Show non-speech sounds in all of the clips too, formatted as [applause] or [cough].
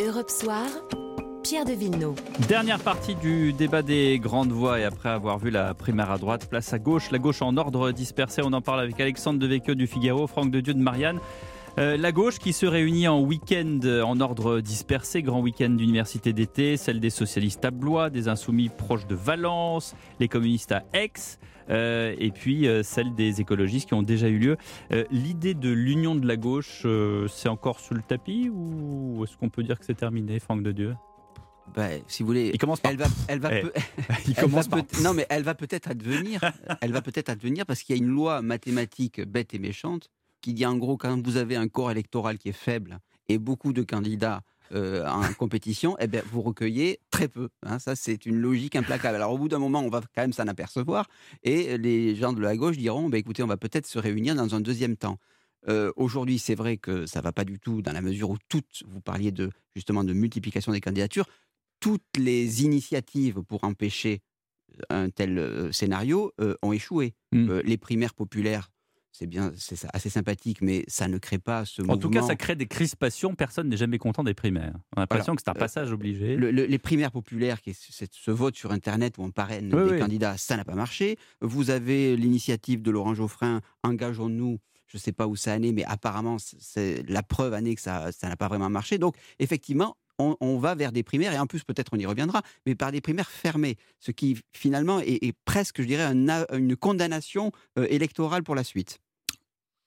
Europe Soir, Pierre de Villeneuve. Dernière partie du débat des grandes voix et après avoir vu la primaire à droite, place à gauche, la gauche en ordre dispersé. On en parle avec Alexandre Devecchio du Figaro, Franck de Dieu de Marianne. Euh, la gauche qui se réunit en week-end en ordre dispersé, grand week-end d'université d'été, celle des socialistes à Blois, des insoumis proches de Valence, les communistes à Aix. Euh, et puis euh, celle des écologistes qui ont déjà eu lieu. Euh, l'idée de l'union de la gauche, c'est encore sous le tapis ou est-ce qu'on peut dire que c'est terminé, Franck de Dieu? Bah, si vous voulez, il commence par... elle va, elle va, Eh, [laughs] il commence par... non mais elle va peut-être advenir, elle va peut-être advenir parce qu'il y a une loi mathématique bête et méchante qui dit en gros quand vous avez un corps électoral qui est faible et beaucoup de candidats euh, en compétition, eh bien, vous recueillez très peu. Hein. ça, c'est une logique implacable. Alors, au bout d'un moment, on va quand même s'en apercevoir. Et les gens de la gauche diront bah, écoutez, on va peut-être se réunir dans un deuxième temps. Euh, Aujourd'hui, c'est vrai que ça ne va pas du tout dans la mesure où toutes, vous parliez de, justement de multiplication des candidatures, toutes les initiatives pour empêcher un tel euh, scénario euh, ont échoué. Mm. Euh, les primaires populaires, c'est bien, c'est assez sympathique, mais ça ne crée pas ce En mouvement. tout cas, ça crée des crispations. Personne n'est jamais content des primaires. On a l'impression que c'est un Euh, passage obligé. Le- le- les primaires populaires, qui est ce, vote sur Internet où on parraine Oui, des oui. candidats, ça n'a pas marché. Vous avez l'initiative de Laurent Geoffrin, engageons-nous. Je ne sais pas où ça en est, mais apparemment, c'est- la preuve en est que ça ça n'a pas vraiment marché. Donc, effectivement, on, on va vers des primaires, et en plus, peut-être on y reviendra, mais par des primaires fermées, ce qui finalement est, est presque, je dirais, un une condamnation euh, électorale pour la suite.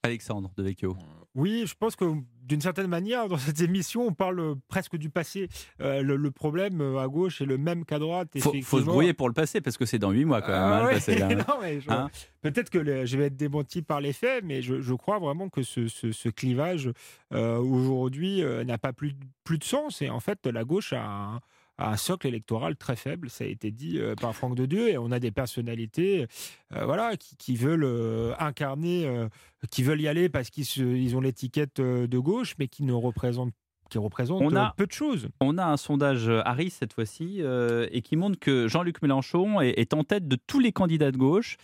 Alexandre de Vecchio. Oui, je pense que d'une certaine manière, dans cette émission, on parle euh, presque du passé. Euh, le, le problème euh, à gauche est le même qu'à droite. Faut, faut se brouiller pour le passé parce que c'est dans 8 mois quand même. Ouais, [laughs] Hein Peut-être que le- je vais être démenti par les faits, mais je, je crois vraiment que ce, ce- ce clivage euh, aujourd'hui n'a pas plus, plus de sens. Et en fait, la gauche a un, a un socle électoral très faible, ça a été dit euh, par Franck de Dieu, et on a des personnalités euh, voilà, qui, qui veulent euh, incarner, euh, qui veulent y aller parce qu'ils ils ont l'étiquette de gauche, mais qui ne représentent, qui représentent On a- euh, peu de choses. On a un sondage Harris cette fois-ci euh, et qui montre que Jean-Luc Mélenchon est, est en tête de tous les candidats de gauche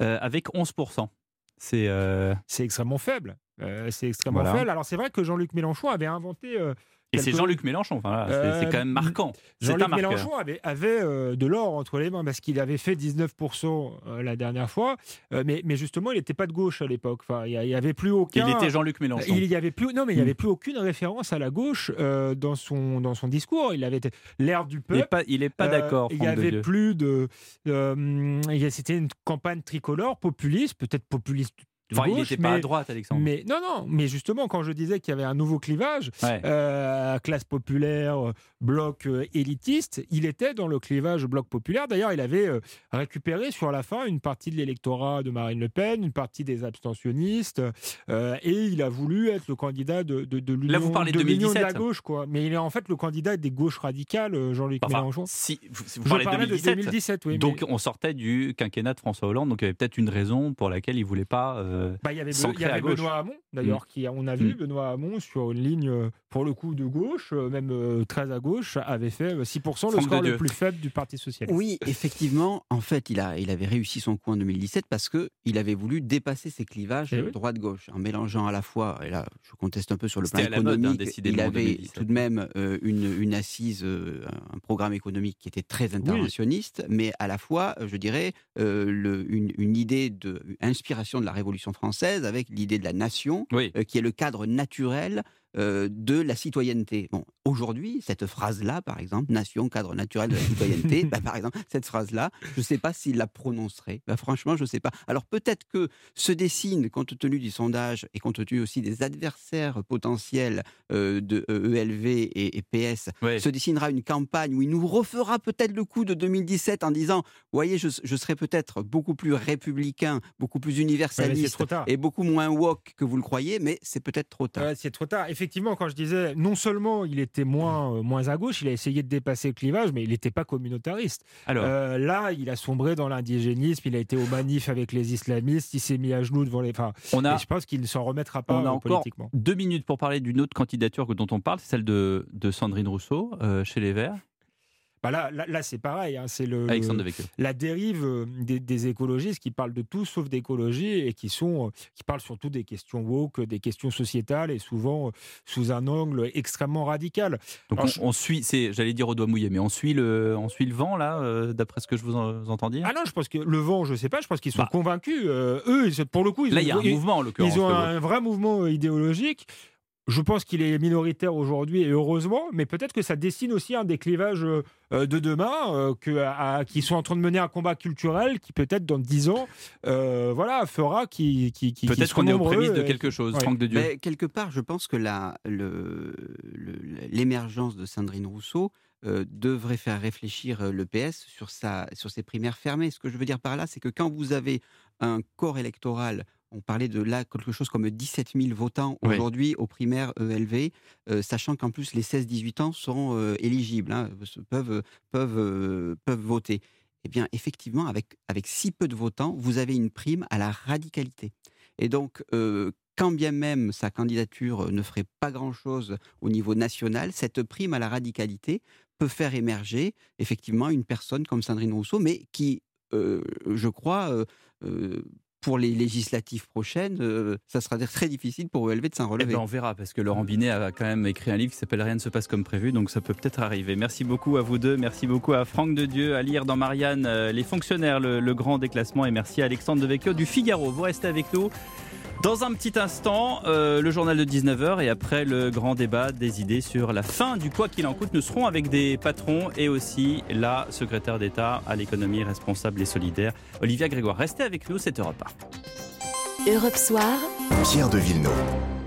euh, avec 11%. C'est euh, extrêmement faible. C'est extrêmement Voilà. faible. Alors c'est vrai que Jean-Luc Mélenchon avait inventé et c'est Jean-Luc Mélenchon. Enfin, c'est- c'est Euh, quand même marquant. Jean-Luc. Mélenchon avait, avait, euh, de l'or entre les mains parce qu'il avait fait 19% euh, la dernière fois, mais, mais justement, il n'était pas de gauche à l'époque. Enfin, il n'y avait plus aucun. Il était Jean-Luc Mélenchon. Il y avait plus, non, mais il n'y Mm. avait plus aucune référence à la gauche dans son dans son discours. Il avait l'air du Il n'est peuple. pas, il est pas d'accord. Il n'y de avait plus de. C'était une campagne tricolore, populiste, peut-être populiste. Enfin, il gauche, n'était pas à droite, Alexandre. mais non, non, mais justement, quand je disais qu'il y avait un nouveau clivage, Ouais. euh, classe populaire, euh, bloc euh, élitiste, il était dans le clivage bloc populaire. D'ailleurs, il avait euh, récupéré sur la fin une partie de l'électorat de Marine Le Pen, une partie des abstentionnistes, et il a voulu être le candidat de, de, de l'union Là, vous parlez de, de la 2017. gauche. Quoi. Mais il est en fait le candidat des gauches radicales, Jean-Luc Enfin, Mélenchon. si, vous, si vous Je parlez parlais de 2017, de 2017, oui. donc mais- on sortait du quinquennat de François Hollande, donc il y avait peut-être une raison pour laquelle il voulait pas. Euh, Bah, il y avait, S'ancrer il y avait à gauche. Benoît Hamon, d'ailleurs, qui, on a vu Benoît Hamon sur une ligne, euh, pour le coup, de gauche, euh, même euh, très à gauche, avait fait euh, 6%, le score le plus faible du Parti Socialiste. Oui, effectivement, en fait, il, a, il avait réussi son coup en 2017 parce qu'il avait voulu dépasser ses clivages Eh oui. droite-gauche, en mélangeant à la fois, et là je conteste un peu sur le plan mode, hein, économique, il avait 2017. tout de même euh, une, une assise, euh, un programme économique qui était très interventionniste, mais à la fois, je dirais, euh, le- une, une idée de inspiration de la Révolution française avec l'idée de la nation, Oui. euh, qui est le cadre naturel euh, de la citoyenneté. Bon, aujourd'hui, cette phrase-là, par exemple, nation, cadre naturel de la citoyenneté, [laughs] bah, par exemple, cette phrase-là, je ne sais pas s'il la prononcerait. Bah, franchement, je ne sais pas. Alors peut-être que se dessine, compte tenu du sondage et compte tenu aussi des adversaires potentiels euh, de euh, ELV et, et PS, se dessinera une campagne où il nous refera peut-être le coup de 2017 en disant, voyez, je, je serai peut-être beaucoup plus républicain, beaucoup plus universaliste et beaucoup moins woke que vous le croyez, mais c'est peut-être trop tard. Ouais, c'est trop tard. Effectivement, quand je disais, non seulement il était moins, euh, moins à gauche, il a essayé de dépasser le clivage, mais il n'était pas communautariste. Alors, Euh, là, il a sombré dans l'indigénisme, il a été au manif avec les islamistes, il s'est mis à genoux devant les. Enfin, on a je pense qu'il ne s'en remettra pas on a euh, encore politiquement. deux minutes pour parler d'une autre candidature dont on parle, c'est celle de, de Sandrine Rousseau euh, chez les Verts. Bah là, là, là, c'est pareil. hein, c'est le, Devecchio. la dérive euh, des, des écologistes qui parlent de tout sauf d'écologie et qui sont euh, qui parlent surtout des questions woke, des questions sociétales et souvent euh, sous un angle extrêmement radical. Donc Alors, on, suit, c'est, j'allais dire au doigt mouillé, mais on suit le, on suit le vent là, euh, d'après ce que je vous, en- vous entends dire? Ah non, je pense que le vent, je sais pas, je pense qu'ils sont Bah. convaincus. euh, eux, pour le coup, ils là, ont, il y a un ils- mouvement en l'occurrence. Ils ont un vrai mouvement idéologique. Je pense qu'il est minoritaire aujourd'hui et heureusement, mais peut-être que ça dessine aussi un des clivages euh, de demain, euh, que, à- qui sont en train de mener un combat culturel qui peut-être dans 10 ans, euh, voilà, fera qui, qui, qui Peut-être qu'on est aux prémices de quelque chose, ouais. Franck de Dieu. Mais quelque part, je pense que la- le- le- l'émergence de Sandrine Rousseau euh, devrait faire réfléchir euh, le PS sur, sa, sur ses primaires fermées. Ce que je veux dire par là, c'est que quand vous avez un corps électoral, on parlait de là quelque chose comme 17 000 votants Oui. aujourd'hui aux primaires ELV, euh, sachant qu'en plus les 16-18 ans sont euh, éligibles, hein, peuvent, peuvent, euh, peuvent voter. Eh bien, effectivement, avec, avec si peu de votants, vous avez une prime à la radicalité. Et donc, quand bien même sa candidature ne ferait pas grand-chose au niveau national, cette prime à la radicalité peut faire émerger effectivement une personne comme Sandrine Rousseau, mais qui, je crois, pour les législatives prochaines, euh, ça sera très difficile pour ELV de s'en Eh relever. ben, on verra, parce que Laurent Binet a quand même écrit un livre qui s'appelle Rien ne se passe comme prévu, donc ça peut peut-être arriver. Merci beaucoup à vous deux, merci beaucoup à Franck de Dieu, à lire dans Marianne euh, Les fonctionnaires, le, le grand déclassement, et merci à Alexandre Devecchio du Figaro. Vous restez avec nous. Dans un petit instant, euh, le journal de 19h et après le grand débat des idées sur la fin du quoi qu'il en coûte, nous serons avec des patrons et aussi la secrétaire d'État à l'économie responsable et solidaire, Olivia Grégoire. Restez avec nous, c'est Europe 1. Europe Soir, Pierre de Villeneuve.